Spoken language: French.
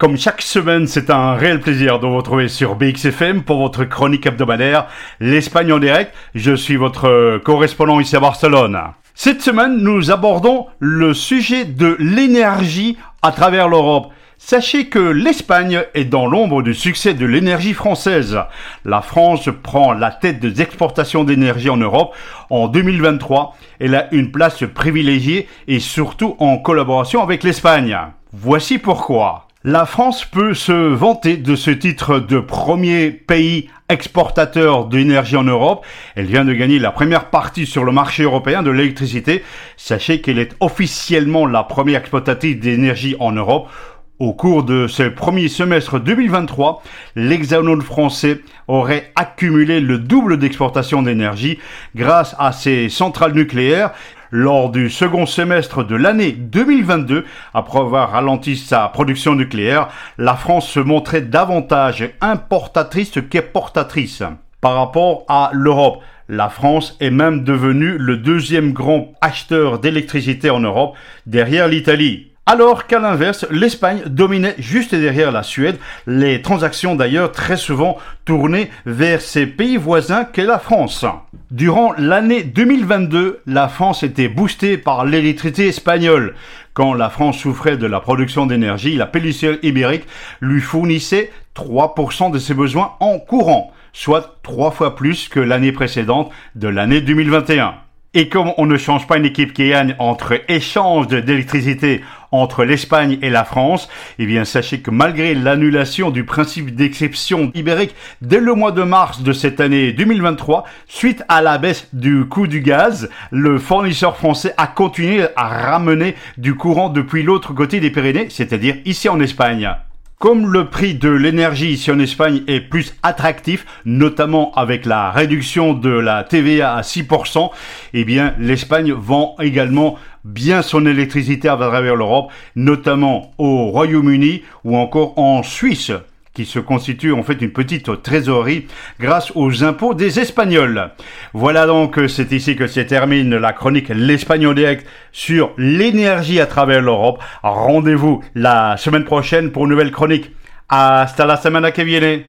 Comme chaque semaine, c'est un réel plaisir de vous retrouver sur BXFM pour votre chronique hebdomadaire, l'Espagne en direct. Je suis votre correspondant ici à Barcelone. Cette semaine, nous abordons le sujet de l'énergie à travers l'Europe. Sachez que l'Espagne est dans l'ombre du succès de l'énergie française. La France prend la tête des exportations d'énergie en Europe. En 2023, elle a une place privilégiée et surtout en collaboration avec l'Espagne. Voici pourquoi. La France peut se vanter de ce titre de premier pays exportateur d'énergie en Europe. Elle vient de gagner la première partie sur le marché européen de l'électricité. Sachez qu'elle est officiellement la première exploitatrice d'énergie en Europe. Au cours de ce premier semestre 2023, l'hexagone français aurait accumulé le double d'exportation d'énergie grâce à ses centrales nucléaires lors du second semestre de l'année 2022, après avoir ralenti sa production nucléaire, la France se montrait davantage importatrice qu'exportatrice par rapport à l'Europe. La France est même devenue le deuxième grand acheteur d'électricité en Europe derrière l'Italie. Alors qu'à l'inverse, l'Espagne dominait juste derrière la Suède, les transactions d'ailleurs très souvent tournées vers ses pays voisins qu'est la France. Durant l'année 2022, la France était boostée par l'électricité espagnole. Quand la France souffrait de la production d'énergie, la péninsule ibérique lui fournissait 3% de ses besoins en courant, soit trois fois plus que l'année précédente de l'année 2021. Et comme on ne change pas une équipe qui gagne entre échange d'électricité entre l'Espagne et la France, eh bien sachez que malgré l'annulation du principe d'exception ibérique dès le mois de mars de cette année 2023, suite à la baisse du coût du gaz, le fournisseur français a continué à ramener du courant depuis l'autre côté des Pyrénées, c'est-à-dire ici en Espagne. Comme le prix de l'énergie ici en Espagne est plus attractif, notamment avec la réduction de la TVA à 6%, eh bien l'Espagne vend également bien son électricité à travers l'Europe, notamment au Royaume-Uni ou encore en Suisse qui se constitue en fait une petite trésorerie grâce aux impôts des Espagnols. Voilà donc, c'est ici que se termine la chronique L'Espagnol direct sur l'énergie à travers l'Europe. Rendez-vous la semaine prochaine pour une nouvelle chronique. Hasta la semana que viene.